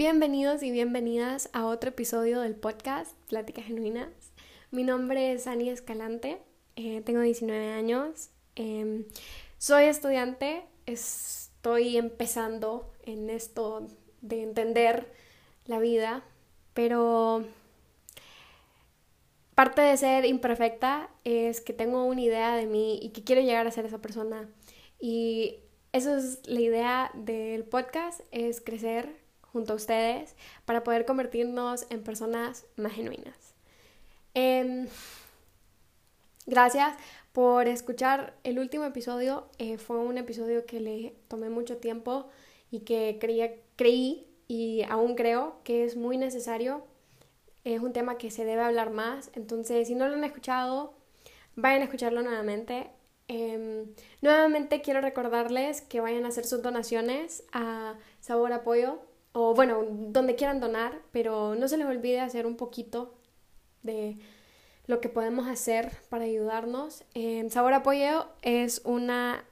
Bienvenidos y bienvenidas a otro episodio del podcast Pláticas Genuinas. Mi nombre es Ani Escalante, eh, tengo 19 años, em, soy estudiante, estoy empezando en esto de entender la vida, pero parte de ser imperfecta es que tengo una idea de mí y que quiero llegar a ser esa persona. Y eso es la idea del podcast, es crecer junto a ustedes para poder convertirnos en personas más genuinas. Em, gracias por escuchar el último episodio. Eh, fue un episodio que le tomé mucho tiempo y que creía, creí y aún creo que es muy necesario. Es un tema que se debe hablar más. Entonces, si no lo han escuchado, vayan a escucharlo nuevamente. Em, nuevamente quiero recordarles que vayan a hacer sus donaciones a Sabor Apoyo o bueno, donde quieran donar, pero no se les olvide hacer un poquito de lo que podemos hacer para ayudarnos. Sabor Apoyo es una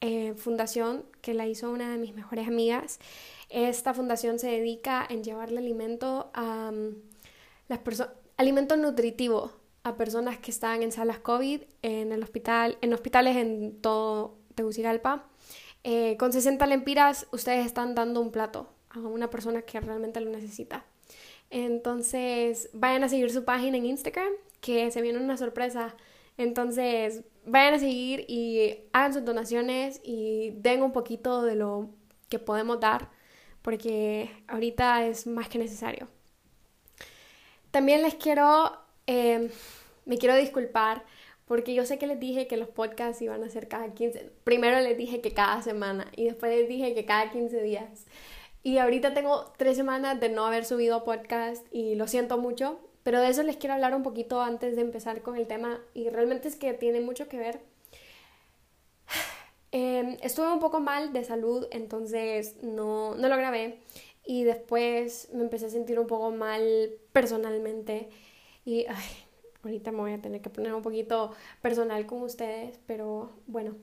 eh, fundación que la hizo una de mis mejores amigas. Esta fundación se dedica en llevarle alimento a mm, las personas, alimento nutritivo a personas que están en salas COVID, en el hospital, en hospitales en todo Tegucigalpa. Eh, con 60 lempiras ustedes están dando un plato a una persona que realmente lo necesita. Entonces, vayan a seguir su página en Instagram, que se viene una sorpresa. Entonces, vayan a seguir y hagan sus donaciones y den un poquito de lo que podemos dar, porque ahorita es más que necesario. También les quiero Em, me quiero disculpar porque yo sé que les dije que los podcasts iban a ser cada 15. Primero les dije que cada semana y después les dije que cada 15 días. Y ahorita tengo tres semanas de no haber subido podcast y lo siento mucho, pero de eso les quiero hablar un poquito antes de empezar con el tema y realmente es que tiene mucho que ver. Em, estuve un poco mal de salud, entonces no, no lo grabé y después me empecé a sentir un poco mal personalmente y ahorita me voy a tener que poner un poquito personal con ustedes, pero bueno,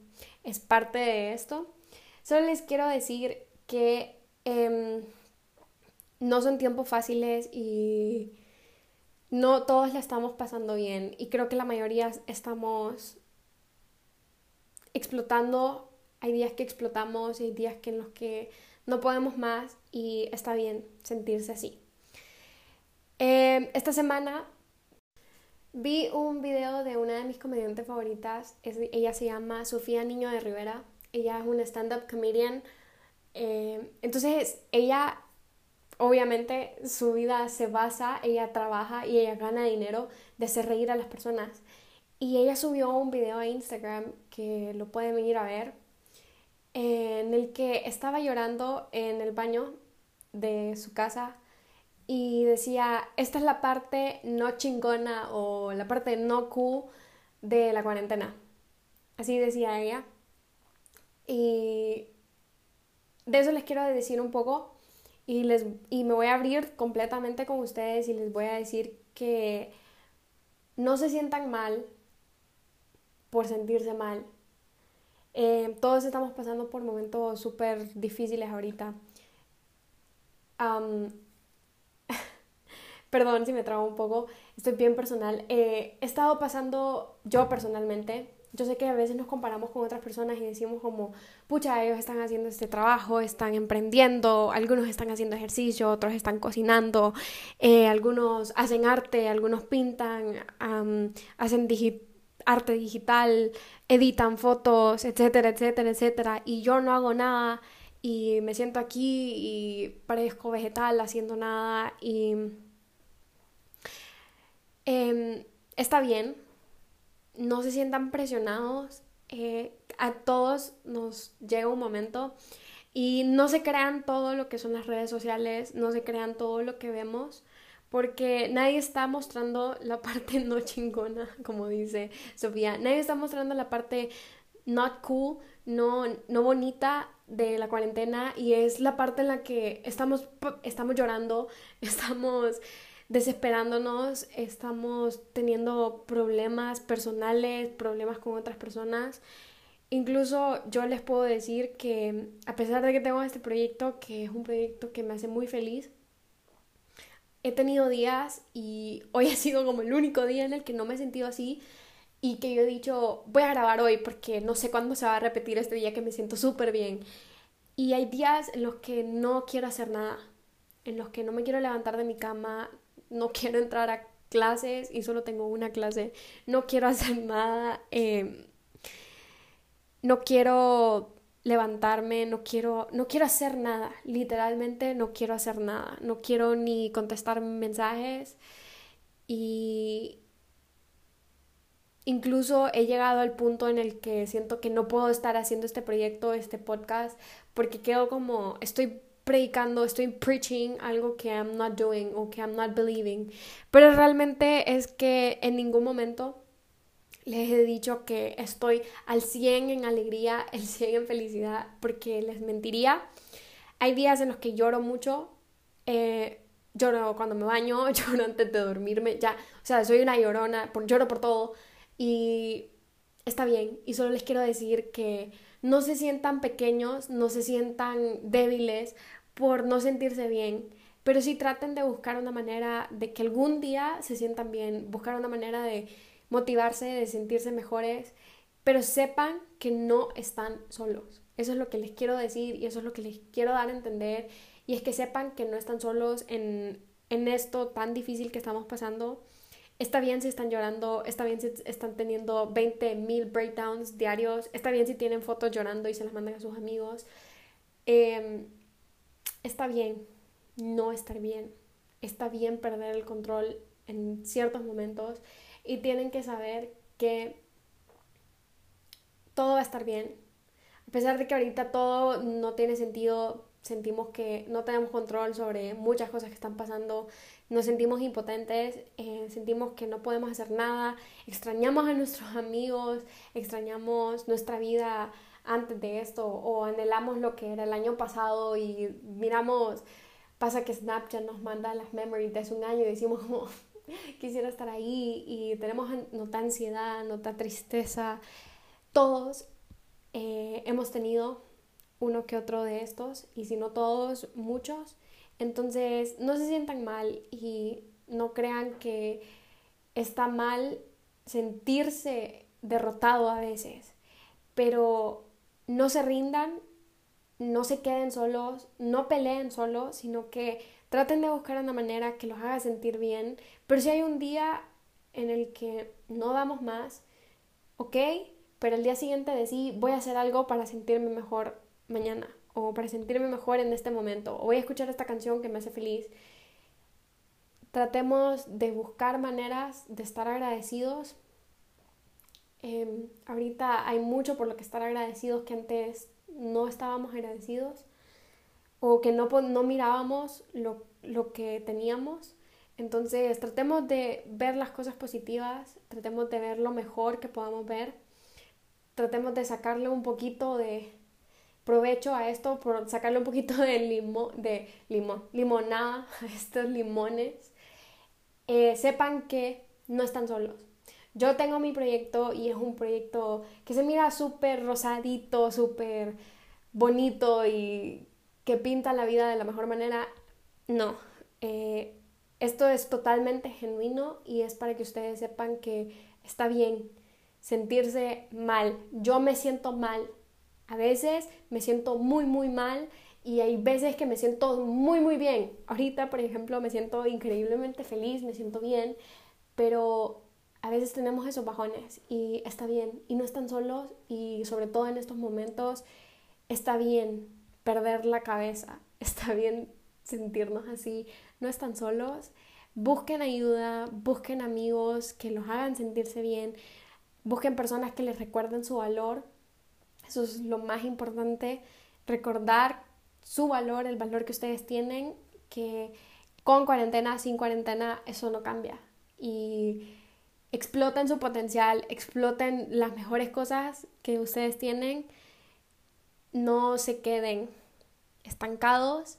es parte de esto. Solo les quiero decir que em, no son tiempos fáciles y no todos la estamos pasando bien. Y creo que la mayoría estamos explotando. Hay días que explotamos y hay días que en los que no podemos más y está bien sentirse así. Em, esta semana Vi un video de una de mis comediantes favoritas, ella se llama Sofía Niño de Rivera, ella es una stand-up comedian, eh, entonces ella, obviamente su vida se basa, ella trabaja y ella gana dinero de hacer reír a las personas. Y ella subió un video a Instagram que lo pueden ir a ver, en el que estaba llorando en el baño de su casa y decía, esta es la parte no chingona o la parte no cool de la cuarentena. Así decía ella. Y de eso les quiero decir un poco y, les, y me voy a abrir completamente con ustedes y les voy a decir que no se sientan mal por sentirse mal. Eh, todos estamos pasando por momentos súper difíciles ahorita. perdón si me trago un poco, estoy bien personal. Eh, he estado pasando yo personalmente. Yo sé que a veces nos comparamos con otras personas y decimos como, pucha, ellos están haciendo este trabajo, están emprendiendo, algunos están haciendo ejercicio, otros están cocinando, eh, algunos hacen arte, algunos pintan, hacen arte digital, editan fotos, etcétera, etcétera, etcétera. Y yo no hago nada y me siento aquí y parezco vegetal haciendo nada y Em, está bien, no se sientan presionados, eh, a todos nos llega un momento y no se crean todo lo que son las redes sociales, no se crean todo lo que vemos, porque nadie está mostrando la parte no chingona, como dice Sofía, nadie está mostrando la parte not cool, no, no bonita de la cuarentena y es la parte en la que estamos, estamos llorando, estamos desesperándonos, estamos teniendo problemas personales, problemas con otras personas. Incluso yo les puedo decir que a pesar de que tengo este proyecto, que es un proyecto que me hace muy feliz, he tenido días y hoy ha sido como el único día en el que no me he sentido así y que yo he dicho, voy a grabar hoy porque no sé cuándo se va a repetir este día que me siento súper bien. Y hay días en los que no quiero hacer nada, en los que no me quiero levantar de mi cama, no quiero entrar a clases y solo tengo una clase, no quiero hacer nada, em, no quiero levantarme, no quiero, no quiero hacer nada, literalmente no quiero hacer nada, no quiero ni contestar mensajes. Y incluso he llegado al punto en el que siento que no puedo estar haciendo este proyecto, este podcast, porque quedo como, estoy predicando, estoy preaching algo que I'm not doing o que I'm not believing, pero realmente es que en ningún momento les he dicho que estoy al 100 en alegría, el 100 en felicidad, porque les mentiría. Hay días en los que lloro mucho, eh, lloro cuando me baño, lloro antes de dormirme, ya, o sea, soy una llorona, lloro por todo y está bien. Y solo les quiero decir que no se sientan pequeños, no se sientan débiles por no sentirse bien, pero sí traten de buscar una manera de que algún día se sientan bien, buscar una manera de motivarse, de sentirse mejores, pero sepan que no están solos. Eso es lo que les quiero decir y eso es lo que les quiero dar a entender. Y es que sepan que no están solos en, en esto tan difícil que estamos pasando. Está bien si están llorando, está bien si están teniendo 20 mil breakdowns diarios, está bien si tienen fotos llorando y se las mandan a sus amigos. Em, está bien no estar bien, está bien perder el control en ciertos momentos y tienen que saber que todo va a estar bien. A pesar de que ahorita todo no tiene sentido, sentimos que no tenemos control sobre muchas cosas que están pasando, nos sentimos impotentes, eh, sentimos que no podemos hacer nada, extrañamos a nuestros amigos, extrañamos nuestra vida antes de esto o anhelamos lo que era el año pasado y miramos, pasa que Snapchat nos manda las memories de hace un año y decimos como, quisiera estar ahí y tenemos nota ansiedad, nota tristeza. Todos eh, hemos tenido uno que otro de estos y si no todos, muchos. Entonces no se sientan mal y no crean que está mal sentirse derrotado a veces, pero no se rindan, no se queden solos, no peleen solos, sino que traten de buscar una manera que los haga sentir bien, pero si hay un día en el que no damos más, ok, pero el día siguiente decir voy a hacer algo para sentirme mejor mañana o para sentirme mejor en este momento o voy a escuchar esta canción que me hace feliz. Tratemos de buscar maneras de estar agradecidos. Em, ahorita hay mucho por lo que estar agradecidos que antes no estábamos agradecidos o que no, no mirábamos lo, lo que teníamos. Entonces tratemos de ver las cosas positivas, tratemos de ver lo mejor que podamos ver, tratemos de sacarle un poquito de provecho a esto, por sacarle un poquito de, limo, de limón, limonada a estos limones. Eh, sepan que no están solos. Yo tengo mi proyecto y es un proyecto que se mira súper rosadito, súper bonito y que pinta la vida de la mejor manera, no. Eh, esto es totalmente genuino y es para que ustedes sepan que está bien sentirse mal. Yo me siento mal. A veces me siento muy, muy mal y hay veces que me siento muy, muy bien. Ahorita, por ejemplo, me siento increíblemente feliz, me siento bien, pero a veces tenemos esos bajones y está bien. Y no están solos y sobre todo en estos momentos está bien perder la cabeza, está bien sentirnos así, no están solos, busquen ayuda, busquen amigos que los hagan sentirse bien, busquen personas que les recuerden su valor, eso es lo más importante, recordar su valor, el valor que ustedes tienen, que con cuarentena, sin cuarentena, eso no cambia. Y exploten su potencial, exploten las mejores cosas que ustedes tienen no se queden estancados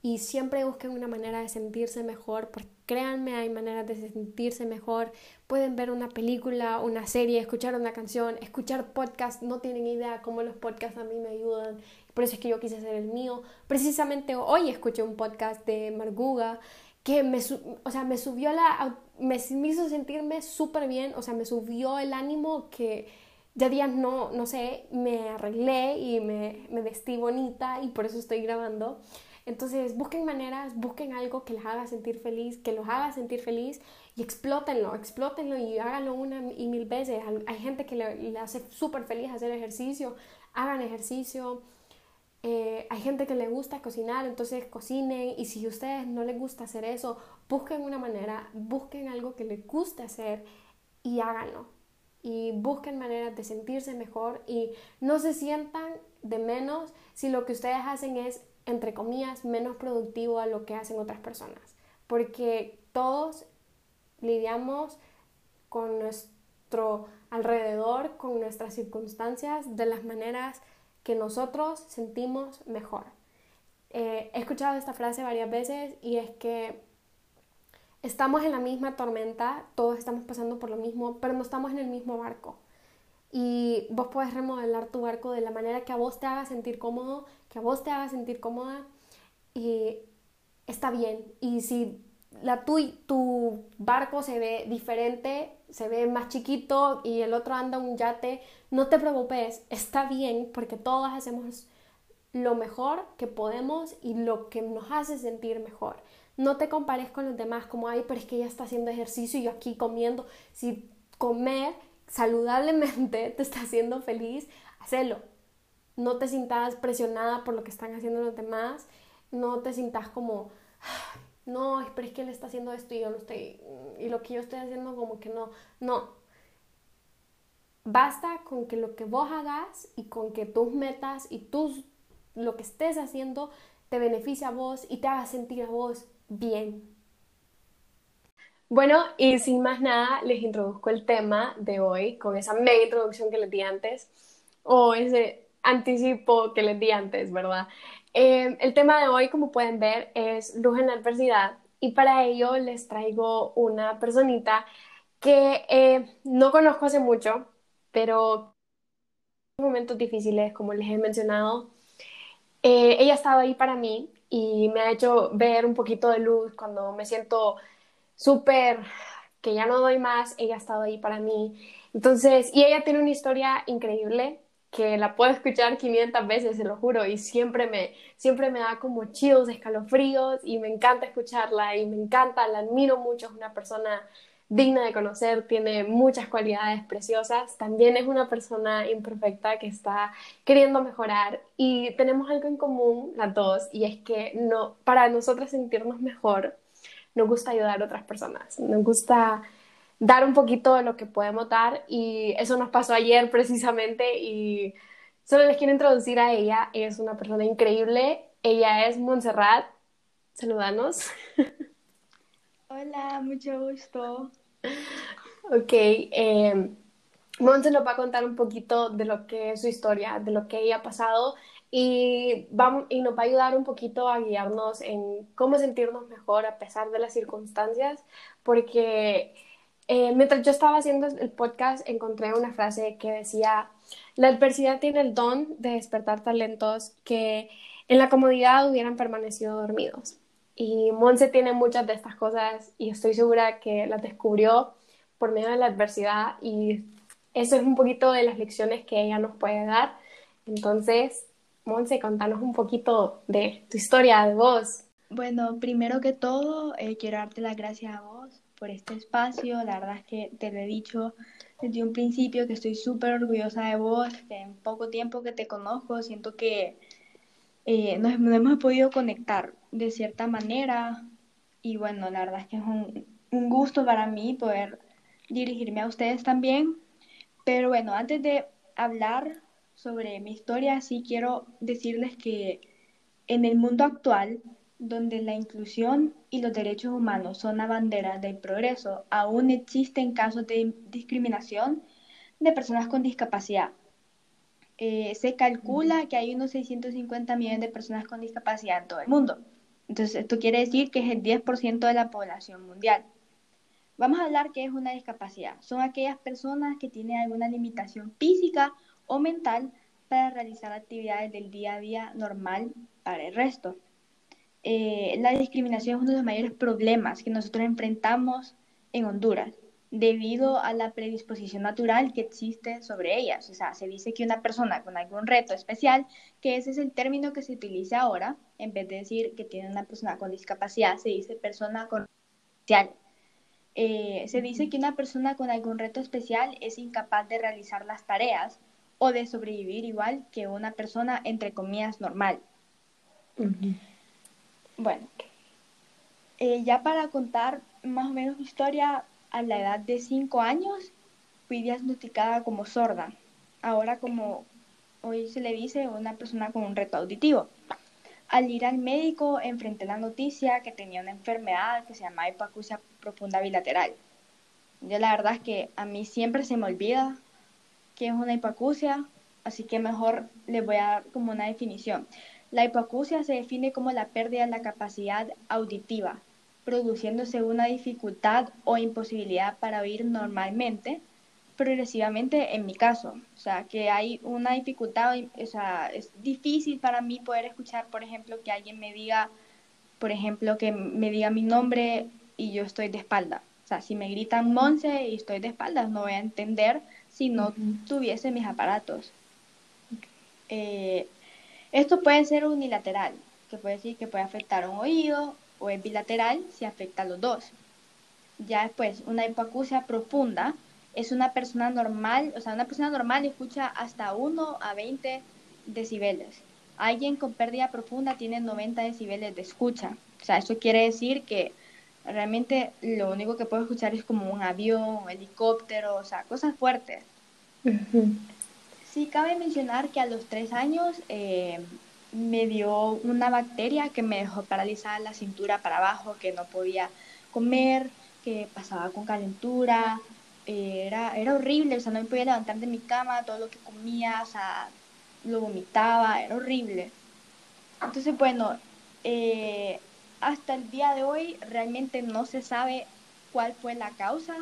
y siempre busquen una manera de sentirse mejor, créanme, hay maneras de sentirse mejor. Pueden ver una película, una serie, escuchar una canción, escuchar podcast, no tienen idea cómo los podcasts a mí me ayudan. Por eso es que yo quise hacer el mío. Precisamente hoy escuché un podcast de Marguga que me, o sea, me subió la, me, hizo sentirme súper bien, o sea, me subió el ánimo que ya días no, no sé, me arreglé y me, me vestí bonita y por eso estoy grabando. Entonces busquen maneras, busquen algo que les haga sentir feliz, que los haga sentir feliz y explótenlo, explótenlo y háganlo una y mil veces. Hay gente que le, hace súper feliz hacer ejercicio, hagan ejercicio, eh, hay gente que le gusta cocinar, entonces cocinen y si a ustedes no les gusta hacer eso, busquen una manera, busquen algo que les guste hacer y háganlo. Y busquen maneras de sentirse mejor y no se sientan de menos si lo que ustedes hacen es, entre comillas, menos productivo a lo que hacen otras personas. Porque todos lidiamos con nuestro alrededor, con nuestras circunstancias, de las maneras que nosotros sentimos mejor. Eh, he escuchado esta frase varias veces y es que estamos en la misma tormenta, todos estamos pasando por lo mismo, pero no estamos en el mismo barco. Y vos puedes remodelar tu barco de la manera que a vos te haga sentir cómodo, que a vos te haga sentir cómoda y está bien. Y si la tu, tu barco se ve diferente, se ve más chiquito y el otro anda un yate, no te preocupes, está bien porque todos hacemos lo mejor que podemos y lo que nos hace sentir mejor. No te compares con los demás como, ay, pero es que ella está haciendo ejercicio y yo aquí comiendo. Si comer saludablemente te está haciendo feliz, hacelo. No te sientas presionada por lo que están haciendo los demás. No te sientas como, no, pero es que él está haciendo esto y yo no estoy, y lo que yo estoy haciendo como que no, no. Basta con que lo que vos hagas y con que tus metas y tus, lo que estés haciendo te beneficie a vos y te haga sentir a vos bien. Bueno, y sin más nada, les introduzco el tema de hoy con esa mega introducción que les di antes, o ese anticipo que les di antes, ¿verdad? Eh, el tema de hoy, como pueden ver, es luz en la adversidad y para ello les traigo una personita que eh, no conozco hace mucho, pero en momentos difíciles, como les he mencionado, eh, ella ha estado ahí para mí y me ha hecho ver un poquito de luz cuando me siento súper que ya no doy más, ella ha estado ahí para mí. Entonces, y ella tiene una historia increíble que la puedo escuchar 500 veces, se lo juro, y siempre me, siempre me da como chills, escalofríos, y me encanta escucharla, y me encanta, la admiro mucho, es una persona digna de conocer, tiene muchas cualidades preciosas, también es una persona imperfecta que está queriendo mejorar, y tenemos algo en común las dos, y es que no, para nosotras sentirnos mejor, nos gusta ayudar a otras personas, nos gusta dar un poquito de lo que podemos dar y eso nos pasó ayer precisamente y solo les quiero introducir a ella, es una persona increíble, ella es Montserrat, saludanos. Hola, mucho gusto. Ok, eh, nos va a contar un poquito de lo que es su historia, de lo que ella ha pasado y, vamos, y nos va a ayudar un poquito a guiarnos en cómo sentirnos mejor a pesar de las circunstancias, porque eh, mientras yo estaba haciendo el podcast, encontré una frase que decía, la adversidad tiene el don de despertar talentos que en la comodidad hubieran permanecido dormidos. Y Monse tiene muchas de estas cosas y estoy segura que las descubrió por medio de la adversidad y eso es un poquito de las lecciones que ella nos puede dar. Entonces, Monse, contanos un poquito de tu historia, de vos. Bueno, primero que todo, eh, quiero darte las gracias a vos por este espacio. La verdad es que te lo he dicho desde un principio que estoy súper orgullosa de vos. En poco tiempo que te conozco, siento que eh, nos, hemos podido conectar de cierta manera. Y bueno, la verdad es que es un, un gusto para mí poder dirigirme a ustedes también. Pero bueno, antes de hablar sobre mi historia, sí quiero decirles que en el mundo actual donde la inclusión y los derechos humanos son la bandera del progreso, aún existen casos de discriminación de personas con discapacidad. Eh, se calcula que hay unos 650 millones de personas con discapacidad en todo el mundo. Entonces, esto quiere decir que es el 10% de la población mundial. Vamos a hablar qué es una discapacidad. Son aquellas personas que tienen alguna limitación física o mental para realizar actividades del día a día normal para el resto. eh, la discriminación es uno de los mayores problemas que nosotros enfrentamos en Honduras debido a la predisposición natural que existe sobre ellas. O sea, se dice que una persona con algún reto especial, que ese es el término que se utiliza ahora, en vez de decir que tiene una persona con discapacidad, se dice persona con. Eh, se dice que una persona con algún reto especial es incapaz de realizar las tareas o de sobrevivir igual que una persona, entre comillas, normal. Bueno, eh, ya para contar más o menos mi historia, a la edad de 5 años fui diagnosticada como sorda. Ahora como hoy se le dice una persona con un reto auditivo. Al ir al médico enfrenté la noticia que tenía una enfermedad que se llama hipoacusia profunda bilateral. Yo la verdad es que a mí siempre se me olvida qué es una hipoacusia, así que mejor les voy a dar como una definición. La hipoacusia se define como la pérdida de la capacidad auditiva produciéndose una dificultad o imposibilidad para oír normalmente, progresivamente en mi caso. O sea, que hay una dificultad, o sea, es difícil para mí poder escuchar, por ejemplo, que alguien me diga, por ejemplo, que me diga mi nombre y yo estoy de espalda. O sea, si me gritan Monse y estoy de espaldas, no voy a entender si no tuviese mis aparatos. Eh, esto puede ser unilateral, que puede decir que puede afectar un oído o es bilateral si afecta a los dos. Ya después, una hipoacusia profunda es una persona normal, o sea, una persona normal escucha hasta 1 a 20 decibeles. Alguien con pérdida profunda tiene 90 decibeles de escucha. O sea, eso quiere decir que realmente lo único que puedo escuchar es como un avión, un helicóptero, o sea, cosas fuertes. Sí, cabe mencionar que a los tres años eh, me dio una bacteria que me dejó paralizada la cintura para abajo, que no podía comer, que pasaba con calentura, eh, era, era horrible, o sea, no me podía levantar de mi cama, todo lo que comía, o sea, lo vomitaba, era horrible. Entonces, bueno, eh, hasta el día de hoy realmente no se sabe cuál fue la causa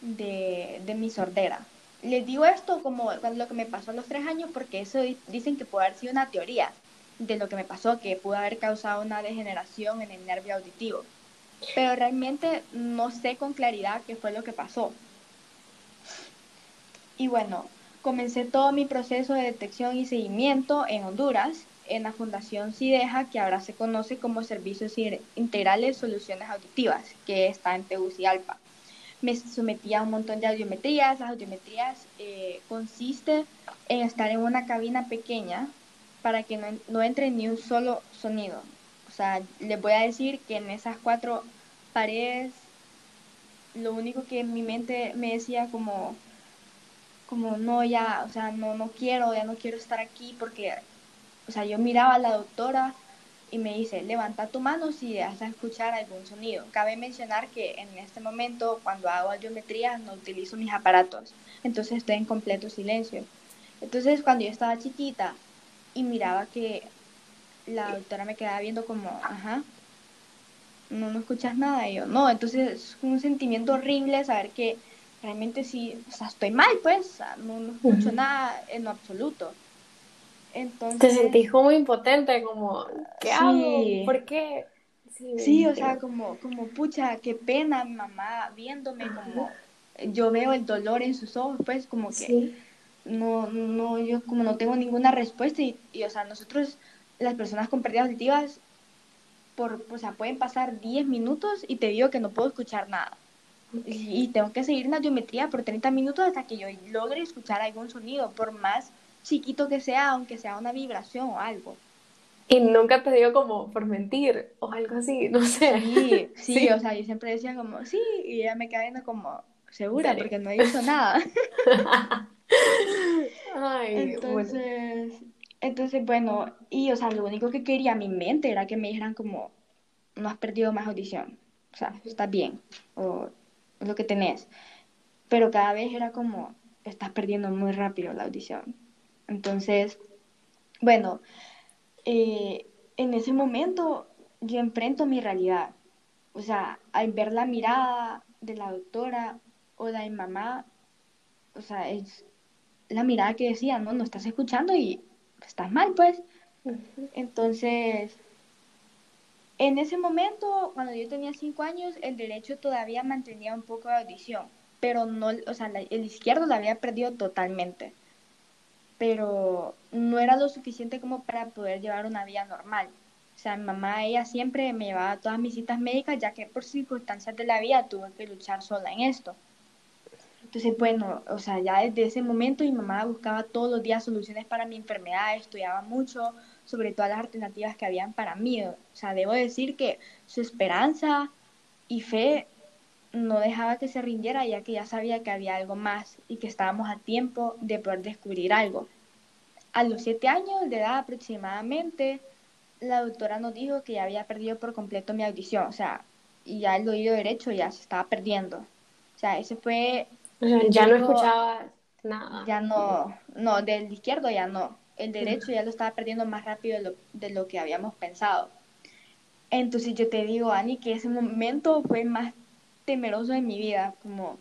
de, de mi sordera les digo esto como lo que me pasó a los tres años porque eso dicen que puede haber sido una teoría de lo que me pasó, que pudo haber causado una degeneración en el nervio auditivo. Pero realmente no sé con claridad qué fue lo que pasó. Y bueno, comencé todo mi proceso de detección y seguimiento en Honduras, en la Fundación CIDEJA, que ahora se conoce como Servicios Integrales Soluciones Auditivas, que está en Tegucigalpa me sometía a un montón de audiometrías. Las audiometrías eh, consiste en estar en una cabina pequeña para que no, no, entre ni un solo sonido. O sea, les voy a decir que en esas cuatro paredes, lo único que en mi mente me decía como, como no, ya, o sea, no, no quiero, ya no quiero estar aquí porque, o sea, yo miraba a la doctora y me dice, levanta tu mano si vas a escuchar algún sonido. Cabe mencionar que en este momento, cuando hago audiometría, no utilizo mis aparatos, entonces estoy en completo silencio. Entonces, cuando yo estaba chiquita y miraba que la doctora me quedaba viendo como, ajá, no, no escuchas nada, y yo, no, entonces es un sentimiento horrible saber que realmente sí, o sea, estoy mal, pues, no, no escucho nada en lo absoluto. Entonces, Te sentís como impotente, como, ¿qué hago? ¿Por qué? Sí, o sea, como, como, pucha, qué pena mi mamá viéndome, como yo veo el dolor en sus ojos, pues como que no, no, yo como no tengo ninguna respuesta y, o sea, nosotros, las personas con pérdidas auditivas, por, o sea, pueden pasar 10 minutos y te digo que no puedo escuchar nada. Y, y tengo que seguir en la geometría por 30 minutos hasta que yo logre escuchar algún sonido, por más chiquito que sea, aunque sea una vibración o algo. Y nunca te digo como por mentir o algo así, no sé. Sí, sí, o sea, yo siempre decía como, sí, y ella me queda viendo como, segura, porque no he visto nada. Ay, entonces, bueno. entonces, bueno, y o sea, lo único que quería mi mente era que me dijeran como, no has perdido más audición, o sea, estás bien, o lo que tenés. Pero cada vez era como, estás perdiendo muy rápido la audición. Entonces, bueno, eh, en ese momento yo enfrento mi realidad. O sea, al ver la mirada de la doctora o de mi mamá, o sea, es la mirada que decía, no, no estás escuchando y estás mal, pues. Entonces, En ese momento, cuando yo tenía cinco años, el derecho todavía mantenía un poco de audición, pero no, o sea, el izquierdo la había perdido totalmente. Pero no era lo suficiente como para poder llevar una vida normal. O sea, mi mamá, ella siempre me llevaba todas mis citas médicas, ya que por circunstancias de la vida tuve que luchar sola en esto. Entonces, bueno, o sea, ya desde ese momento mi mamá buscaba todos los días soluciones para mi enfermedad, estudiaba mucho sobre todas las alternativas que habían para mí. O sea, debo decir que su esperanza y fe no dejaba que se rindiera, ya que ya sabía que había algo más y que estábamos a tiempo de poder descubrir algo. A los siete años de edad aproximadamente, la doctora nos dijo que ya había perdido por completo mi audición, o sea, y ya el oído derecho ya se estaba perdiendo. O sea, ese fue... ya no escuchaba nada. Ya no, no, del izquierdo ya no. El derecho ya lo estaba perdiendo más rápido de lo, de lo que habíamos pensado. Entonces yo te digo, Ani, que ese momento fue más temeroso de mi vida, como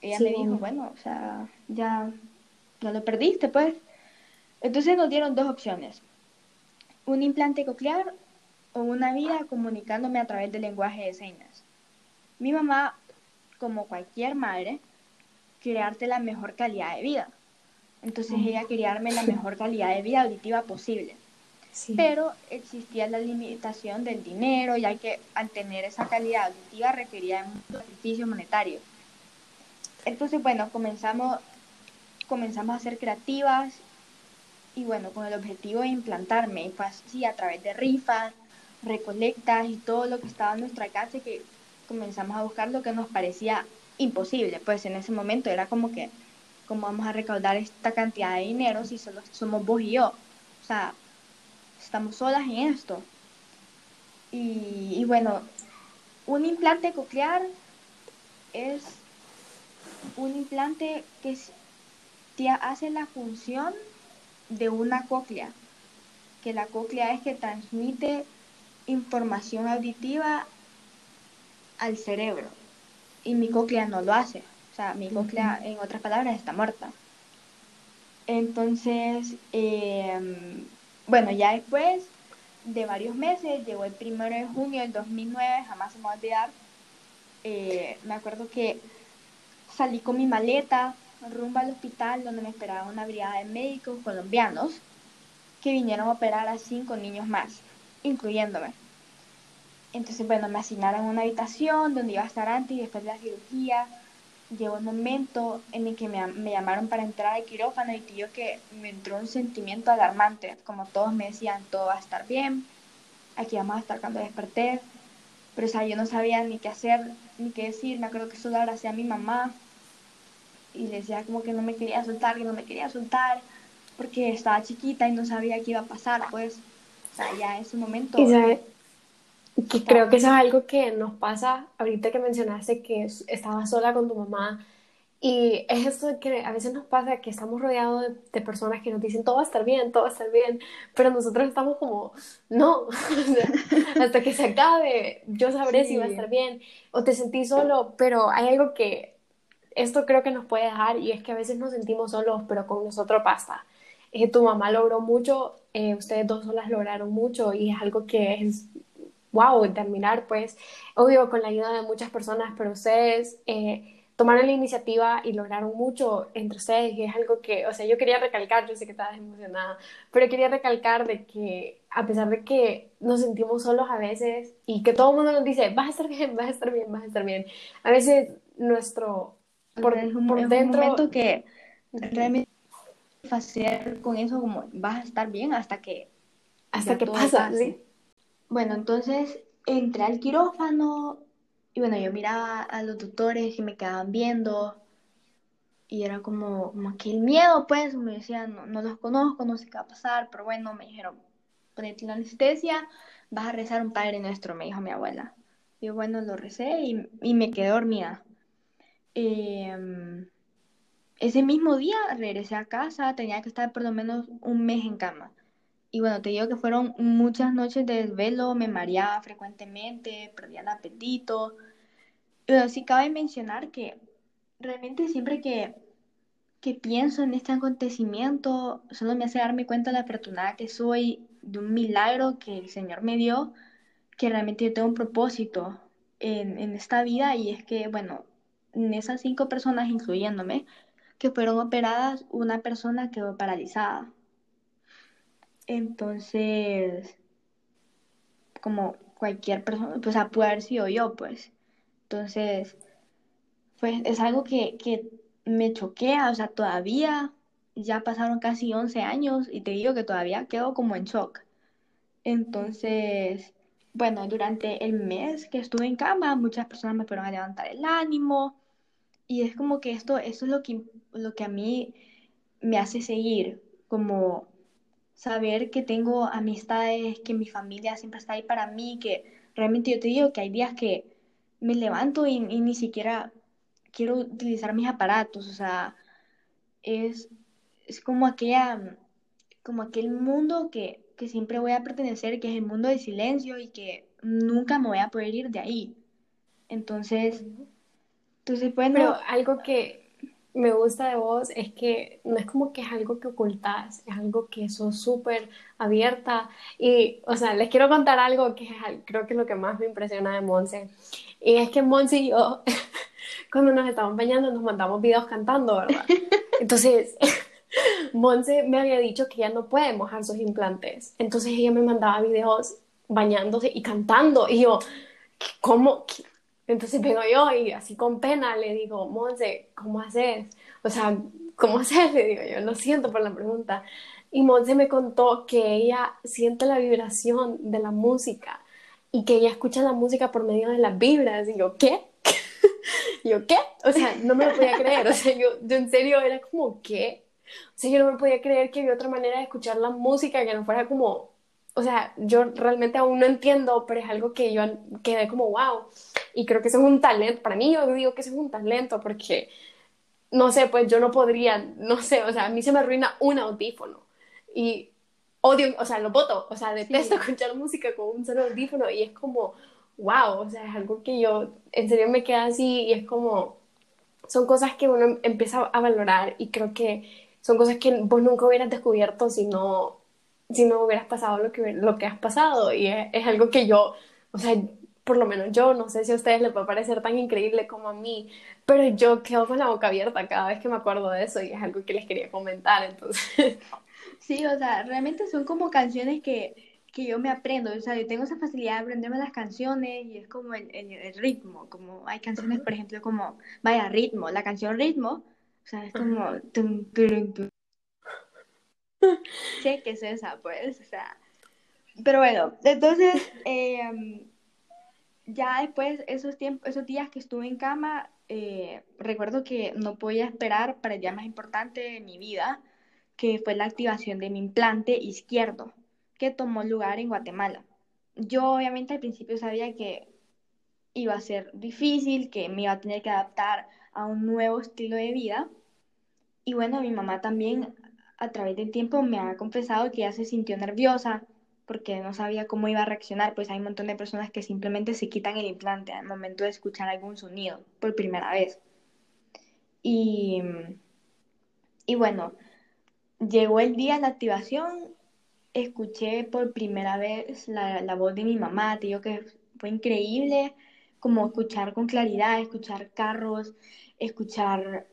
ella me dijo, bueno, o sea, ya, no lo perdiste, pues. Entonces nos dieron dos opciones un implante coclear o una vida comunicándome a través del lenguaje de señas. Mi mamá, como cualquier madre, quería darte la mejor calidad de vida. Entonces ella quería darme la mejor calidad de vida auditiva posible. Pero existía la limitación del dinero, ya que al tener esa calidad auditiva requería mucho sacrificio monetario. Entonces, bueno, comenzamos, comenzamos a ser creativas y bueno, con el objetivo de implantarme, fue así a través de rifas, recolectas y todo lo que estaba a nuestra casa que comenzamos a buscar lo que nos parecía imposible, pues en ese momento era como que, ¿cómo vamos a recaudar esta cantidad de dinero si solo somos vos y yo? O sea, estamos solas en esto. Y, y bueno, un implante coclear es un implante que te hace la función de una cóclea, que la cóclea es que transmite información auditiva al cerebro y mi cóclea no lo hace. O sea, mi cóclea, en otras palabras, está muerta. Entonces, em, bueno, ya después de varios meses, llegó el primero de junio del 2009, jamás se me va a olvidar. Eh, me acuerdo que salí con mi maleta, rumbo al hospital donde me esperaba una brigada de médicos colombianos que vinieron a operar a cinco niños más, incluyéndome. Entonces, bueno, me asignaron una habitación donde iba a estar antes y después de la cirugía. Llegó un momento en el que me, me llamaron para entrar al quirófano y tío que me entró un sentimiento alarmante, como todos me decían, todo va a estar bien, aquí vamos a estar cuando desperté. Pero, o sea, yo no sabía ni qué hacer, ni qué decir, me acuerdo que solo abracé a mi mamá, y le decía como que no me quería soltar, que no me quería soltar, porque estaba chiquita y no sabía qué iba a pasar, pues, o sea, ya en ese momento... que creo que eso es algo que nos pasa ahorita que mencionaste que estabas sola con tu mamá y es esto que a veces nos pasa que estamos rodeados de, personas que nos dicen todo va a estar bien, todo va a estar bien, pero nosotros estamos como, no, hasta que se acabe, yo sabré si va a estar bien, o te sentís solo, pero hay algo que esto creo que nos puede dejar y es que a veces nos sentimos solos, pero con nosotros pasa. Eh, tu mamá logró mucho, eh, ustedes dos solas lograron mucho y es algo que es wow de admirar, pues, obvio con la ayuda de muchas personas, pero ustedes eh, tomaron la iniciativa y lograron mucho entre ustedes y es algo que, o sea, yo quería recalcar, yo sé que estabas emocionada, pero quería recalcar de que a pesar de que nos sentimos solos a veces y que todo el mundo nos dice, vas a estar bien, vas a estar bien, vas a estar bien, a veces nuestro por, es un, por dentro. momento que realmente hacer con eso como vas a estar bien hasta que hasta que pasa, Bueno, entonces entré al quirófano y bueno, yo miraba a los doctores y me quedaban viendo y era como, como el miedo, pues, me decían, no, no, los conozco, no sé qué va a pasar, pero bueno, me dijeron, ponete la anestesia, vas a rezar un Padre Nuestro, me dijo mi abuela. Y bueno, lo recé y, y me quedé dormida. Em, ese mismo día regresé a casa, tenía que estar por lo menos un mes en cama. Y bueno, te digo que fueron muchas noches de desvelo, me mareaba frecuentemente, perdía el apetito. Pero sí cabe mencionar que realmente siempre que, que pienso en este acontecimiento, solo me hace darme cuenta de la afortunada que soy, de un milagro que el Señor me dio que realmente yo tengo un propósito en, en esta vida y es que, bueno, en esas cinco personas, incluyéndome, que fueron operadas, una persona quedó paralizada. Entonces, como cualquier persona, pues a haber sido yo, pues. Entonces, pues es algo que, que me choquea, o sea, todavía ya pasaron casi 11 años y te digo que todavía quedo como en shock. Entonces, bueno, durante el mes que estuve en cama, muchas personas me fueron a levantar el ánimo y es como que esto, esto es lo que, lo que a mí me hace seguir, como saber que tengo amistades, que mi familia siempre está ahí para mí, que realmente yo te digo que hay días que me levanto y, ni siquiera quiero utilizar mis aparatos, o sea, es, es como aquella, como aquel mundo que, que siempre voy a pertenecer, que es el mundo del silencio y que nunca me voy a poder ir de ahí. Entonces, entonces bueno... Pero algo que, me gusta de vos es que no es como que es algo que ocultas, es algo que sos súper abierta. Y, o sea, les quiero contar algo que creo que es lo que más me impresiona de Monse. Y es que Monse y yo, cuando nos estábamos bañando, nos mandamos videos cantando, ¿verdad? Entonces, Monse me había dicho que ella no puede mojar sus implantes. Entonces ella me mandaba videos bañándose y cantando. Y yo, ¿cómo? Entonces vengo yo y así con pena le digo, Monse, ¿cómo haces? O sea, ¿cómo haces? Le digo yo, lo siento por la pregunta. Y Monse me contó que ella siente la vibración de la música y que ella escucha la música por medio de las vibras. Y yo, ¿qué? yo, ¿qué? O sea, no me lo podía creer. O sea, yo, yo en serio era como, ¿qué? O sea, yo no me podía creer que había otra manera de escuchar la música que no fuera como o sea, yo realmente aún no entiendo, pero es algo que yo quedé como, wow. Y creo que eso es un talento, para mí yo digo que eso es un talento porque, no sé, pues yo no podría, no sé, o sea, a mí se me arruina un audífono y odio, o sea, lo voto, o sea, detesto escuchar música con un solo audífono y es como, wow, o sea, es algo que yo en serio me queda así y es como, son cosas que uno empieza a valorar y creo que son cosas que vos nunca hubieras descubierto si no si no hubieras pasado lo que, lo que has pasado. Y es, algo que yo, o sea, por lo menos yo, no sé si a ustedes les puede parecer tan increíble como a mí, pero yo quedo con la boca abierta cada vez que me acuerdo de eso y es algo que les quería comentar, entonces. Sí, o sea, realmente son como canciones que, que yo me aprendo, o sea, yo tengo esa facilidad de aprenderme las canciones y es como el, el, ritmo, como hay canciones, por ejemplo, como, vaya, ritmo, la canción ritmo, o sea, es como que es esa, pues, o sea. Pero bueno, entonces, em, ya después, esos, tiempos, esos días que estuve en cama, eh, recuerdo que no podía esperar para el día más importante de mi vida, que fue la activación de mi implante izquierdo, que tomó lugar en Guatemala. Yo obviamente al principio sabía que iba a ser difícil, que me iba a tener que adaptar a un nuevo estilo de vida. Y bueno, mi mamá también a través del tiempo me ha confesado que ya se sintió nerviosa porque no sabía cómo iba a reaccionar, pues hay un montón de personas que simplemente se quitan el implante al momento de escuchar algún sonido por primera vez. Y, y bueno, llegó el día de la activación, escuché por primera vez la, la voz de mi mamá, te digo que fue increíble como escuchar con claridad, escuchar carros, escuchar,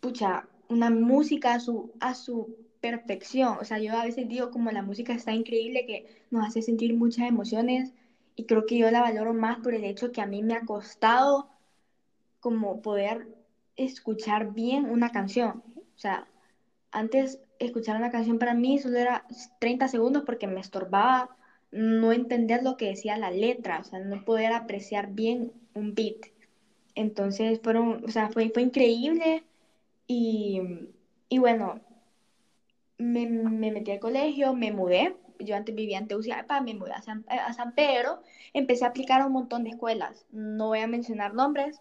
pucha, una música a su, a su perfección. O sea, yo a veces digo como la música está increíble, que nos hace sentir muchas emociones y creo que yo la valoro más por el hecho que a mí me ha costado como poder escuchar bien una canción. O sea, antes escuchar una canción para mí solo era 30 segundos porque me estorbaba no entender lo que decía la letra, o sea, no poder apreciar bien un beat. Entonces fueron, o sea, fue, fue increíble y, y bueno, me, me, metí al colegio, me mudé. Yo antes vivía en Tegucigalpa, me mudé a San, a San Pedro. Empecé a aplicar a un montón de escuelas. No voy a mencionar nombres,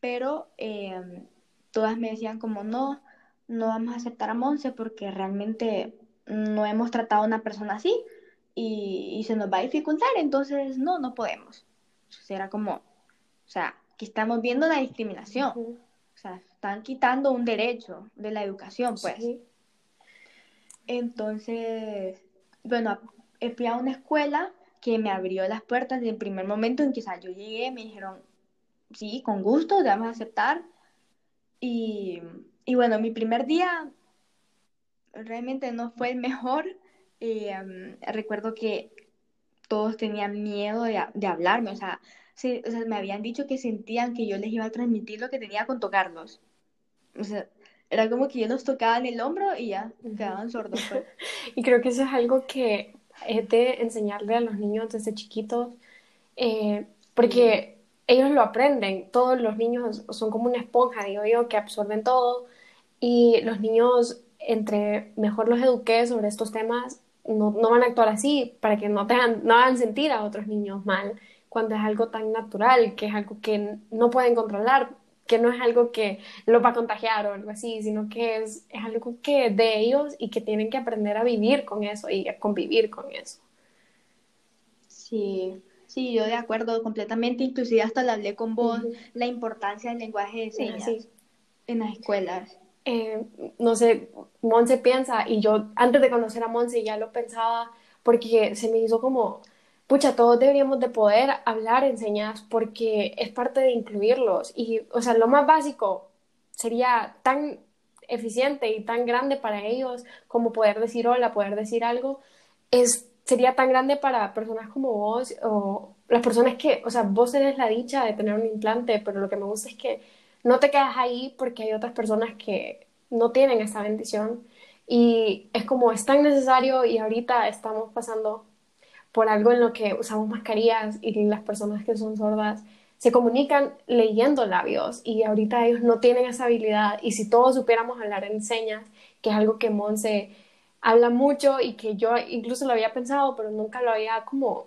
pero em, todas me decían como no, no vamos a aceptar a Monse porque realmente no hemos tratado a una persona así y, y, se nos va a dificultar, entonces no, no podemos. O era como, o sea, aquí estamos viendo la discriminación. O sea, están quitando un derecho de la educación, pues. Entonces, bueno, fui a una escuela que me abrió las puertas del primer momento en que yo llegué, me dijeron, sí, con gusto, te vamos a aceptar. Y, y bueno, mi primer día realmente no fue el mejor. Eh, recuerdo que todos tenían miedo de, de hablarme, o sea, o sea, me habían dicho que sentían que yo les iba a transmitir lo que tenía con tocarlos. O sea, era como que yo los tocaba en el hombro y ya, quedaban sordos. Pues. y creo que eso es algo que es de enseñarle a los niños desde chiquitos, eh, porque ellos lo aprenden. Todos los niños son como una esponja, digo yo, que absorben todo. Y los niños, entre mejor los eduqué sobre estos temas, no, no van a actuar así para que no, tengan, no hagan sentir a otros niños mal cuando es algo tan natural, que es algo que no pueden controlar, que no es algo que lo va a contagiar o algo así, sino que es, es algo que de ellos y que tienen que aprender a vivir con eso y a convivir con eso. Sí, sí, yo de acuerdo completamente, inclusive hasta le hablé con vos la importancia del lenguaje de señas en las escuelas. Eh, no sé, Monse piensa, y yo antes de conocer a Monse ya lo pensaba, porque se me hizo como, pucha, todos deberíamos de poder hablar en señas porque es parte de incluirlos. Y, o sea, lo más básico sería tan eficiente y tan grande para ellos como poder decir hola, poder decir algo, es, sería tan grande para personas como vos o las personas que, o sea, vos tenés la dicha de tener un implante, pero lo que me gusta es que no te quedas ahí porque hay otras personas que no tienen esa bendición y es como es tan necesario y ahorita estamos pasando por algo en lo que usamos mascarillas y las personas que son sordas se comunican leyendo labios y ahorita ellos no tienen esa habilidad y si todos supiéramos hablar en señas, que es algo que Monse habla mucho y que yo incluso lo había pensado pero nunca lo había como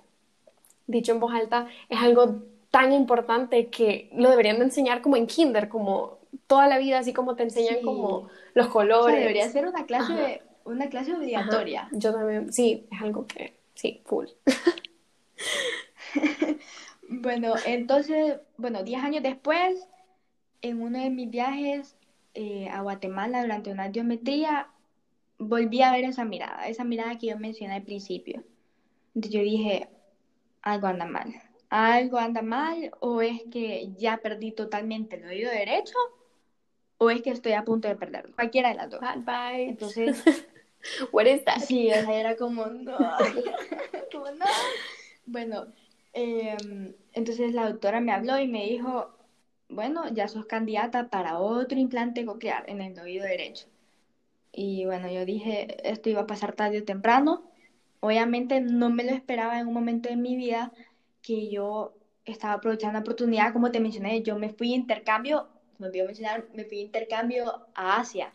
dicho en voz alta, es algo tan importante que lo deberían de enseñar como en kinder, como toda la vida, así como te enseñan como los colores. debería ser una clase, una clase obligatoria. Yo también, sí, es algo que, sí, full. bueno, entonces, bueno, 10 años después, en uno de mis viajes eh, a Guatemala durante una geometría, volví a ver esa mirada, esa mirada que yo mencioné al principio. Entonces yo dije, algo anda mal algo anda mal o es que ya perdí totalmente el oído derecho o es que estoy a punto de perderlo. Cualquiera de las dos. Bye bye. Entonces, what is that? Sí, era como no, como no. Bueno, em, entonces la doctora me habló y me dijo, bueno, ya sos candidata para otro implante coclear en el oído derecho. Y bueno, yo dije, esto iba a pasar tarde o temprano. Obviamente no me lo esperaba en un momento de mi vida que yo estaba aprovechando la oportunidad, como te mencioné, yo me fui intercambio, me olvidó mencionar, me fui intercambio a Asia.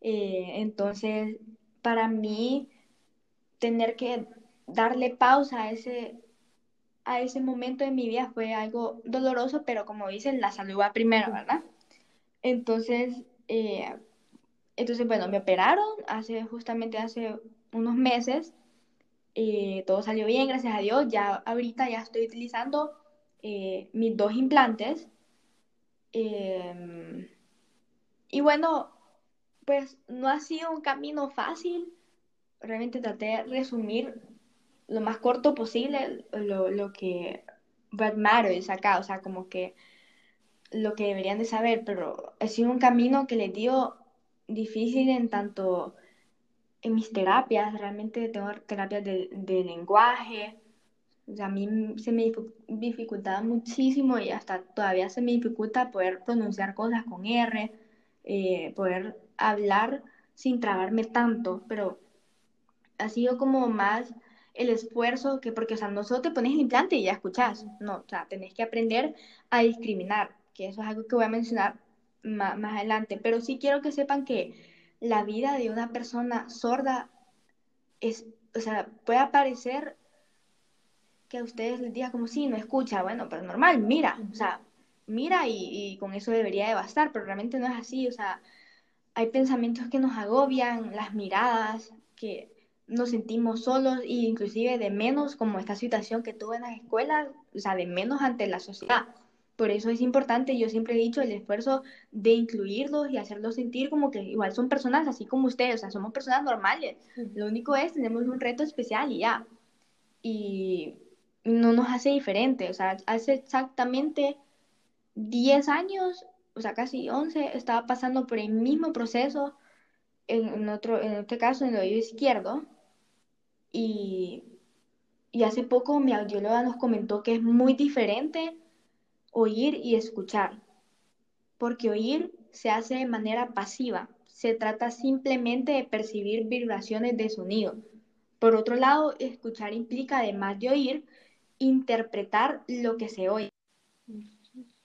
Eh, entonces, para mí, tener que darle pausa a ese, a ese momento de mi vida fue algo doloroso, pero como dicen, la salud va primero, ¿verdad? Entonces, eh, entonces, bueno, me operaron hace, justamente hace unos meses eh, todo salió bien, gracias a Dios. Ya ahorita ya estoy utilizando eh, mis dos implantes. Em, y bueno, pues no ha sido un camino fácil. Realmente traté de resumir lo más corto posible lo, lo que what matters acá, o sea, como que lo que deberían de saber, pero ha sido un camino que les dio difícil en tanto en mis terapias, realmente tengo terapias de, lenguaje, o sea, a mí se me dificultaba muchísimo y hasta todavía se me dificulta poder pronunciar cosas con R, eh, poder hablar sin trabarme tanto, pero ha sido como más el esfuerzo que, porque, o sea, no solo te pones el implante y ya escuchas, no, o sea, tenés que aprender a discriminar, que eso es algo que voy a mencionar más, más adelante, pero sí quiero que sepan que la vida de una persona sorda es, o sea, puede parecer que a ustedes les diga como si no escucha, bueno, pero normal, mira, o sea, mira y, con eso debería de bastar, pero realmente no es así, o sea, hay pensamientos que nos agobian, las miradas, que nos sentimos solos e inclusive de menos, como esta situación que tuve en las escuelas, o sea, de menos ante la sociedad. Por eso es importante, yo siempre he dicho, el esfuerzo de incluirlos y hacerlos sentir como que igual son personas así como ustedes, o sea, somos personas normales. Lo único es, tenemos un reto especial y ya. y no nos hace diferente. O sea, hace exactamente 10 años, o sea, casi 11, estaba pasando por el mismo proceso, en, otro, en este caso en el oído izquierdo, y, y hace poco mi audióloga nos comentó que es muy diferente oír y escuchar, porque oír se hace de manera pasiva, se trata simplemente de percibir vibraciones de sonido. Por otro lado, escuchar implica, además de oír, interpretar lo que se oye.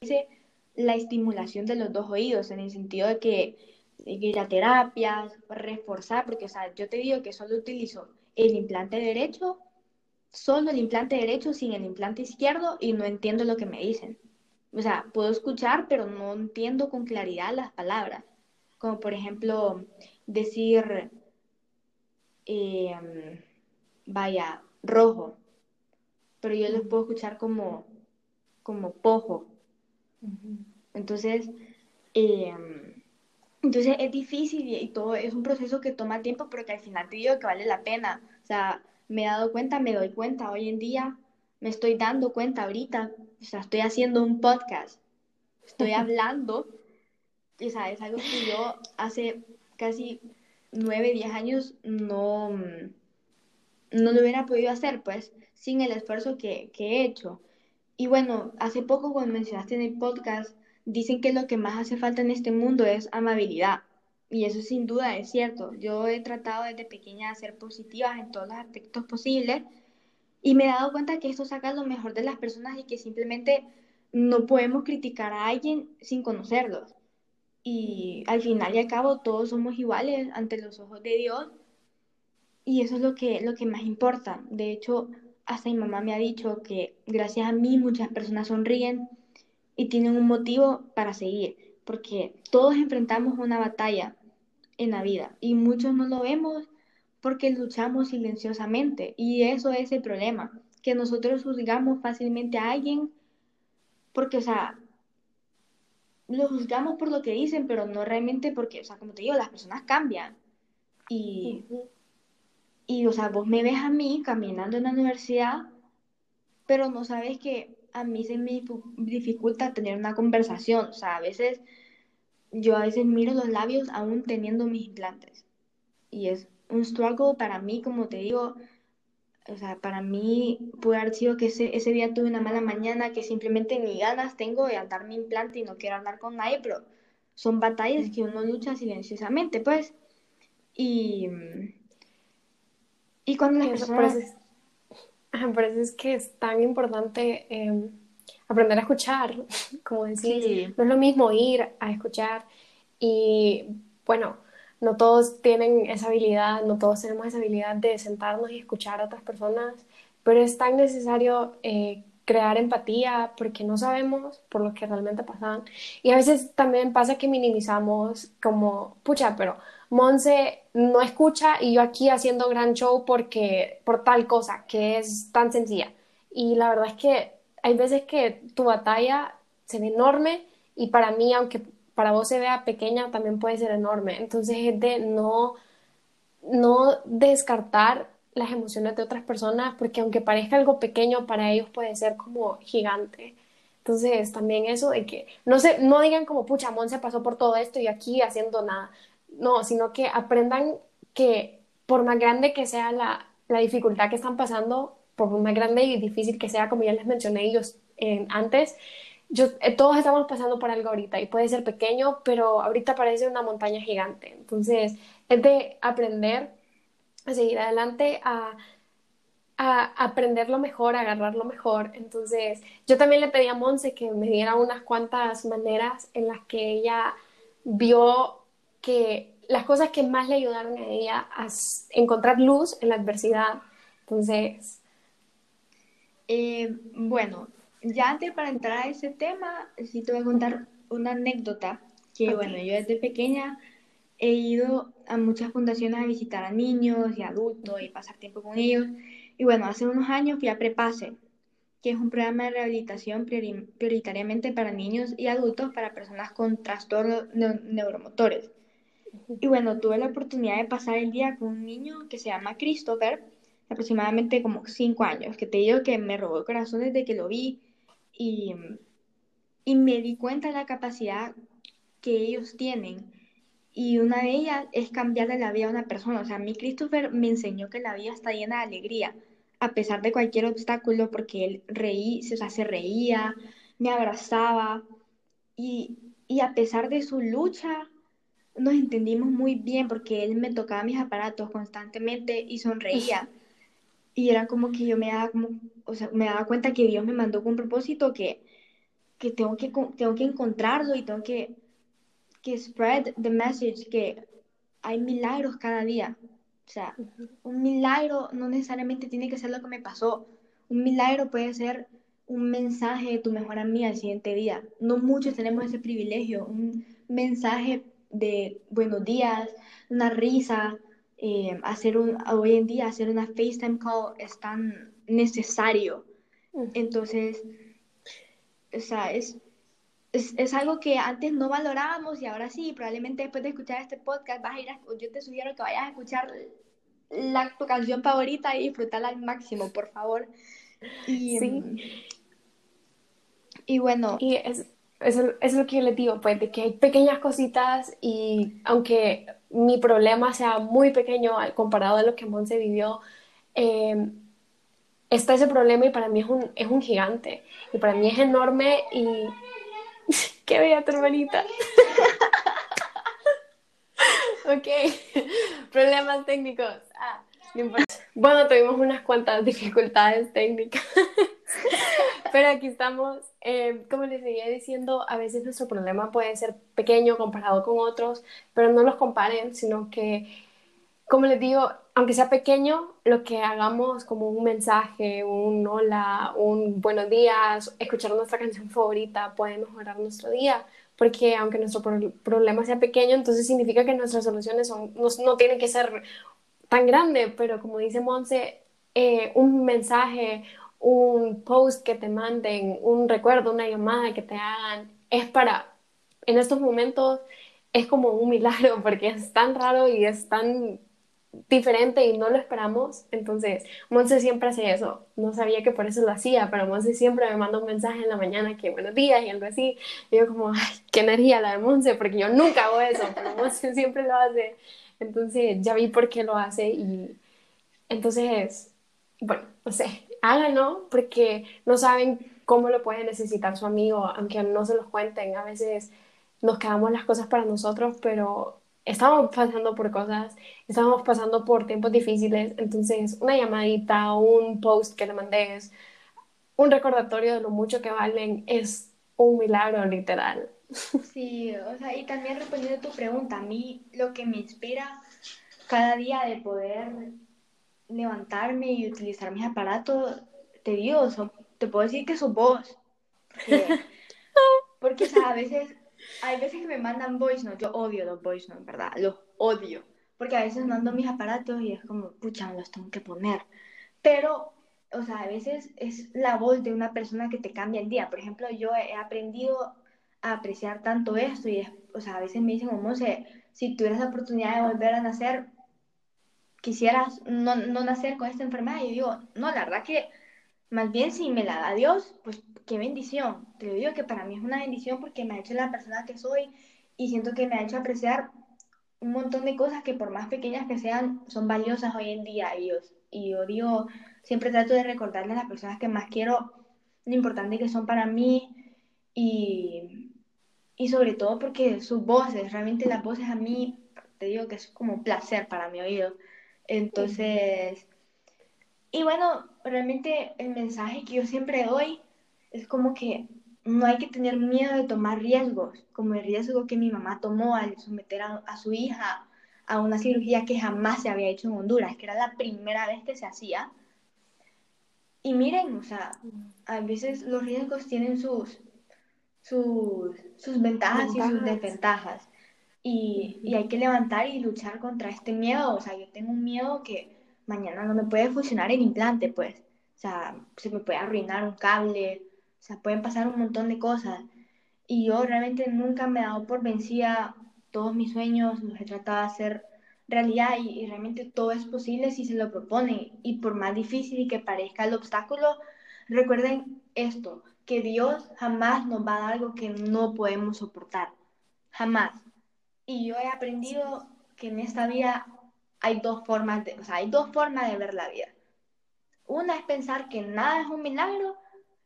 Dice la estimulación de los dos oídos, en el sentido de que ir a terapias, reforzar, porque, o sea, yo te digo que solo utilizo el implante derecho, solo el implante derecho sin el implante izquierdo y no entiendo lo que me dicen. O sea, puedo escuchar, pero no entiendo con claridad las palabras. Como por ejemplo, decir, em, vaya, rojo, pero yo los puedo escuchar como, como pojo. Entonces, em, entonces es difícil y, todo es un proceso que toma tiempo, pero que al final te digo que vale la pena. O sea, me he dado cuenta, me doy cuenta hoy en día, me estoy dando cuenta ahorita, o sea, estoy haciendo un podcast, estoy hablando, o sea, es algo que yo hace casi nueve, diez años no, no lo hubiera podido hacer, pues, sin el esfuerzo que, que he hecho. Y bueno, hace poco cuando mencionaste en el podcast, dicen que lo que más hace falta en este mundo es amabilidad. Y eso sin duda es cierto. Yo he tratado desde pequeña de ser positiva en todos los aspectos posibles y me he dado cuenta que esto saca lo mejor de las personas y que simplemente no podemos criticar a alguien sin conocerlos. Y al final y al cabo todos somos iguales ante los ojos de Dios y eso es lo que, lo que más importa. De hecho, hasta mi mamá me ha dicho que gracias a mí muchas personas sonríen y tienen un motivo para seguir, porque todos enfrentamos una batalla en la vida y muchos no lo vemos porque luchamos silenciosamente y eso es el problema, que nosotros juzgamos fácilmente a alguien porque, o sea, lo juzgamos por lo que dicen, pero no realmente porque, o sea, como te digo, las personas cambian y... Y, o sea, vos me ves a mí caminando en la universidad, pero no sabes que a mí se me dificulta tener una conversación. O sea, a veces, yo a veces miro los labios aún teniendo mis implantes. Y es un struggle para mí, como te digo, o sea, para mí puede haber sido que ese, ese día tuve una mala mañana, que simplemente ni ganas tengo de andar mi implante y no quiero hablar con nadie, pero son batallas que uno lucha silenciosamente, pues. Y y cuando las personas... Por eso, es, que es tan importante em, aprender a escuchar, como decís. No es lo mismo ir a escuchar y, bueno, no todos tienen esa habilidad, no todos tenemos esa habilidad de sentarnos y escuchar a otras personas, pero es tan necesario eh, crear empatía porque no sabemos por lo que realmente pasan. Y a veces también pasa que minimizamos como, pucha, pero Monse no escucha y yo aquí haciendo gran show porque por tal cosa que es tan sencilla. Y la verdad es que hay veces que tu batalla se ve enorme y para mí, aunque para vos se vea pequeña, también puede ser enorme. Entonces es de no, no descartar las emociones de otras personas porque aunque parezca algo pequeño, para ellos puede ser como gigante. Entonces también eso de que no, se, no digan como, pucha, Monse pasó por todo esto y aquí haciendo nada no, sino que aprendan que por más grande que sea la, dificultad que están pasando, por más grande y difícil que sea, como ya les mencioné ellos eh, antes, yo, eh, todos estamos pasando por algo ahorita y puede ser pequeño, pero ahorita parece una montaña gigante. Entonces, es de aprender a seguir adelante, a, a aprender lo mejor, a agarrar lo mejor. Entonces, yo también le pedí a Monse que me diera unas cuantas maneras en las que ella vio que las cosas que más le ayudaron a ella a encontrar luz en la adversidad. Entonces... Eh, bueno, ya antes para entrar a ese tema, sí te voy a contar una anécdota que, bueno, yo desde pequeña he ido a muchas fundaciones a visitar a niños y adultos y pasar tiempo con ellos. Y bueno, hace unos años fui a Prepase, que es un programa de rehabilitación prioritariamente para niños y adultos para personas con trastornos neuromotores. Y bueno, tuve la oportunidad de pasar el día con un niño que se llama Christopher, aproximadamente como cinco años, que te digo que me robó el corazón desde que lo vi y, y me di cuenta de la capacidad que ellos tienen. Y una de ellas es cambiarle la vida a una persona. O sea, a mí Christopher me enseñó que la vida está llena de alegría, a pesar de cualquier obstáculo, porque él reí, o sea, se reía, me abrazaba. Y, y a pesar de su lucha, nos entendimos muy bien porque él me tocaba mis aparatos constantemente y sonreía. Y era como que yo me daba, como, o sea, me daba cuenta que Dios me mandó con un propósito que, que, tengo, que tengo que encontrarlo y tengo que, que spread the message, que hay milagros cada día. O sea, un milagro no necesariamente tiene que ser lo que me pasó. Un milagro puede ser un mensaje de tu mejor amiga el siguiente día. No muchos tenemos ese privilegio. Un mensaje de buenos días, una risa, eh, hacer un, hoy en día hacer una FaceTime call es tan necesario. Entonces, o sea, es, es, es, algo que antes no valorábamos y ahora sí, probablemente después de escuchar este podcast vas a ir a, yo te sugiero que vayas a escuchar la, tu canción favorita y disfrutarla al máximo, por favor. Y, sí. y bueno. Y es, eso, es lo que yo les digo, pues, de que hay pequeñas cositas y aunque mi problema sea muy pequeño comparado a lo que Monse vivió, eh, está ese problema y para mí es un, es un gigante. Y para mí es enorme y... ¡Qué bella tu hermanita! ok, problemas técnicos. Ah, no importa. Bueno, tuvimos unas cuantas dificultades técnicas. Pero aquí estamos, eh, como les seguía diciendo, a veces nuestro problema puede ser pequeño comparado con otros, pero no los comparen, sino que, como les digo, aunque sea pequeño, lo que hagamos como un mensaje, un hola, un buenos días, escuchar nuestra canción favorita puede mejorar nuestro día, porque aunque nuestro problema sea pequeño, entonces significa que nuestras soluciones son, no, no tienen que ser tan grandes, pero como dice Monse, eh, un mensaje, un post que te manden, un recuerdo, una llamada que te hagan, es para, en estos momentos, es como un milagro porque es tan raro y es tan diferente y no lo esperamos. Entonces, Monse siempre hace eso. No sabía que por eso lo hacía, pero Monse siempre me manda un mensaje en la mañana que buenos días y algo así. Y yo como, ay, qué energía la de Monse, porque yo nunca hago eso, pero Monse siempre lo hace. Entonces, ya vi por qué lo hace y entonces, bueno, no sé, háganlo porque no saben cómo lo puede necesitar su amigo, aunque no se los cuenten. A veces nos quedamos las cosas para nosotros, pero estamos pasando por cosas, estamos pasando por tiempos difíciles, entonces una llamadita, un post que le mandes, un recordatorio de lo mucho que valen es un milagro literal. Sí, o sea, y también respondiendo a tu pregunta, a mí lo que me inspira cada día de poder levantarme y utilizar mis aparatos, te digo, te puedo decir que sos vos. Porque, o sea, a veces, hay veces que me mandan voice notes, yo odio los voice notes, ¿verdad? Los odio. Porque a veces mando mis aparatos y es como, pucha, me los tengo que poner. Pero, o sea, a veces es la voz de una persona que te cambia el día. Por ejemplo, yo he aprendido apreciar tanto esto y, o sea, a veces me dicen, como, si tuvieras la oportunidad de volver a nacer, quisieras no, no, nacer con esta enfermedad. Y yo digo, no, la verdad que más bien si me la da Dios, pues qué bendición. Te lo digo que para mí es una bendición porque me ha hecho la persona que soy y siento que me ha hecho apreciar un montón de cosas que por más pequeñas que sean, son valiosas hoy en día. Y yo, y yo digo, siempre trato de recordarle a las personas que más quiero lo importante que son para mí y, y sobre todo porque sus voces, realmente las voces a mí, te digo que es como un placer para mi oído. Entonces, y bueno, realmente el mensaje que yo siempre doy es como que no hay que tener miedo de tomar riesgos, como el riesgo que mi mamá tomó al someter a, su hija a una cirugía que jamás se había hecho en Honduras, que era la primera vez que se hacía. Y miren, o sea, a veces los riesgos tienen sus, sus, sus ventajas, y sus desventajas. Y, y, hay que levantar y luchar contra este miedo. O sea, yo tengo un miedo que mañana no me puede funcionar el implante, pues. O sea, se me puede arruinar un cable, o sea, pueden pasar un montón de cosas. Y yo realmente nunca me he dado por vencida todos mis sueños, los he tratado de hacer realidad y, y realmente todo es posible si se lo proponen. Y por más difícil que parezca el obstáculo, recuerden esto, que Dios jamás nos va a dar algo que no podemos soportar. Jamás. Y yo he aprendido que en esta vida hay dos formas de, o sea, hay dos formas de ver la vida. Una es pensar que nada es un milagro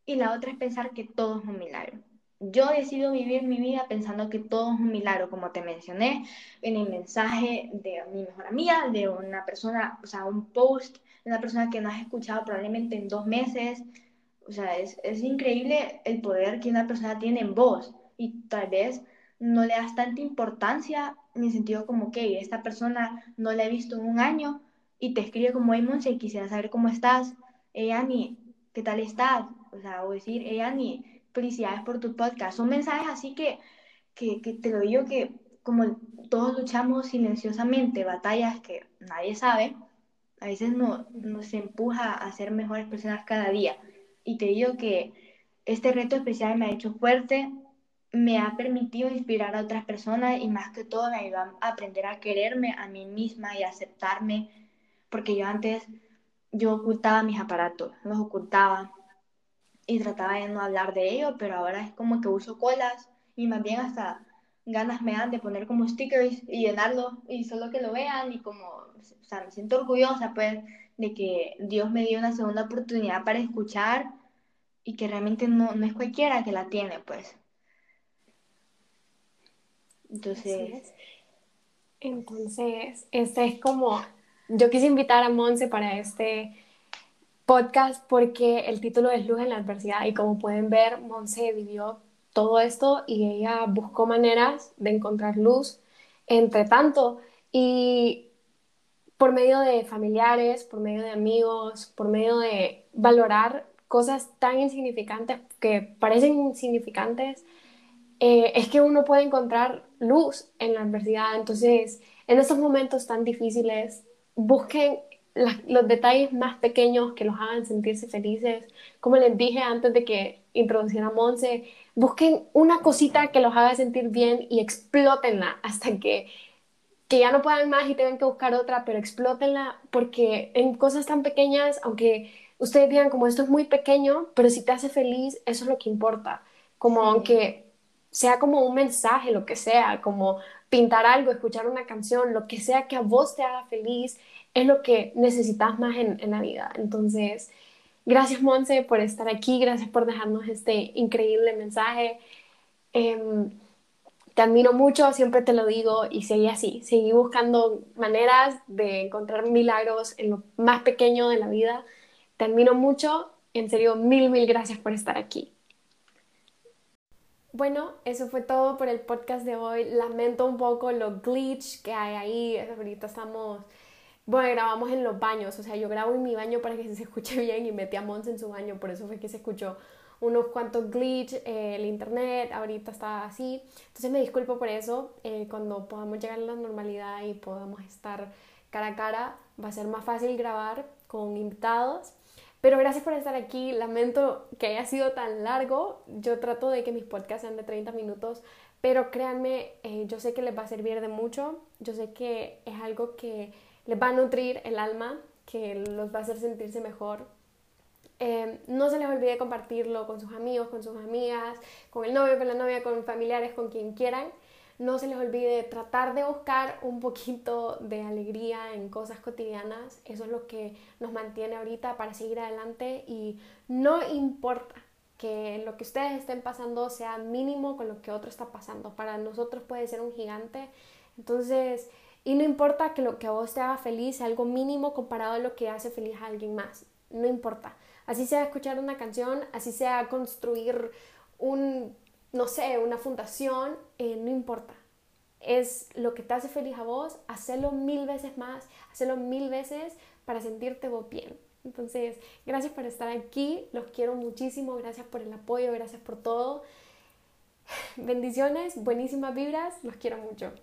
y la otra es pensar que todo es un milagro. Yo decido vivir mi vida pensando que todo es un milagro, como te mencioné en el mensaje de mi mejor amiga, de una persona, o sea, un post de una persona que no has escuchado probablemente en dos meses. O sea, es, es increíble el poder que una persona tiene en voz y tal vez no le das tanta importancia en el sentido como que esta persona no la he visto en un año y te escribe como, hey, Monse, quisiera saber cómo estás. Hey, Ani, ¿qué tal estás? O sea, o decir, hey, Ani, felicidades por tu podcast. Son mensajes así que, que, que te lo digo que como todos luchamos silenciosamente batallas que nadie sabe, a veces no, nos empuja a ser mejores personas cada día. Y te digo que este reto especial me ha hecho fuerte, me ha permitido inspirar a otras personas y más que todo me ayudó a aprender a quererme a mí misma y a aceptarme, porque yo antes, yo ocultaba mis aparatos, los ocultaba y trataba de no hablar de ello, pero ahora es como que uso colas y más bien hasta ganas me dan de poner como stickers y llenarlo y solo que lo vean y como, o sea, me siento orgullosa pues de que Dios me dio una segunda oportunidad para escuchar y que realmente no, no es cualquiera que la tiene pues. Entonces... Entonces, este es como, yo quise invitar a Monse para este podcast porque el título es Luz en la Adversidad y como pueden ver, Monse vivió todo esto y ella buscó maneras de encontrar luz entre tanto y por medio de familiares, por medio de amigos, por medio de valorar cosas tan insignificantes que parecen insignificantes, eh, es que uno puede encontrar luz en la adversidad. Entonces, en estos momentos tan difíciles, busquen los detalles más pequeños que los hagan sentirse felices. Como les dije antes de que introduciera Monse, busquen una cosita que los haga sentir bien y explótenla hasta que, que ya no puedan más y tengan que buscar otra, pero explótenla porque en cosas tan pequeñas, aunque ustedes digan como esto es muy pequeño, pero si te hace feliz, eso es lo que importa. Como aunque sea como un mensaje, lo que sea, como pintar algo, escuchar una canción, lo que sea que a vos te haga feliz, es lo que necesitas más en, en la vida. Entonces, gracias Monse por estar aquí, gracias por dejarnos este increíble mensaje. Em, te admiro mucho, siempre te lo digo y seguí así, seguí buscando maneras de encontrar milagros en lo más pequeño de la vida. Te admiro mucho, en serio, mil, mil gracias por estar aquí. Bueno, eso fue todo por el podcast de hoy. Lamento un poco lo glitch que hay ahí. Ahorita estamos bueno, grabamos en los baños, o sea, yo grabo en mi baño para que se escuche bien y metí a Mons en su baño, por eso fue que se escuchó unos cuantos glitch, eh, el internet ahorita está así, entonces me disculpo por eso, eh, cuando podamos llegar a la normalidad y podamos estar cara a cara, va a ser más fácil grabar con invitados, pero gracias por estar aquí, lamento que haya sido tan largo, yo trato de que mis podcasts sean de 30 minutos, pero créanme, eh, yo sé que les va a servir de mucho, yo sé que es algo que les va a nutrir el alma, que los va a hacer sentirse mejor. Eh, no se les olvide compartirlo con sus amigos, con sus amigas, con el novio, con la novia, con familiares, con quien quieran. No se les olvide tratar de buscar un poquito de alegría en cosas cotidianas. Eso es lo que nos mantiene ahorita para seguir adelante y no importa que lo que ustedes estén pasando sea mínimo con lo que otro está pasando. Para nosotros puede ser un gigante. Entonces, y no importa que lo que a vos te haga feliz sea algo mínimo comparado a lo que hace feliz a alguien más. No importa. Así sea escuchar una canción, así sea construir un, no sé, una fundación, eh, no importa. Es lo que te hace feliz a vos, hacerlo mil veces más, hacerlo mil veces para sentirte vos bien. Entonces, gracias por estar aquí, los quiero muchísimo, gracias por el apoyo, gracias por todo. Bendiciones, buenísimas vibras, los quiero mucho.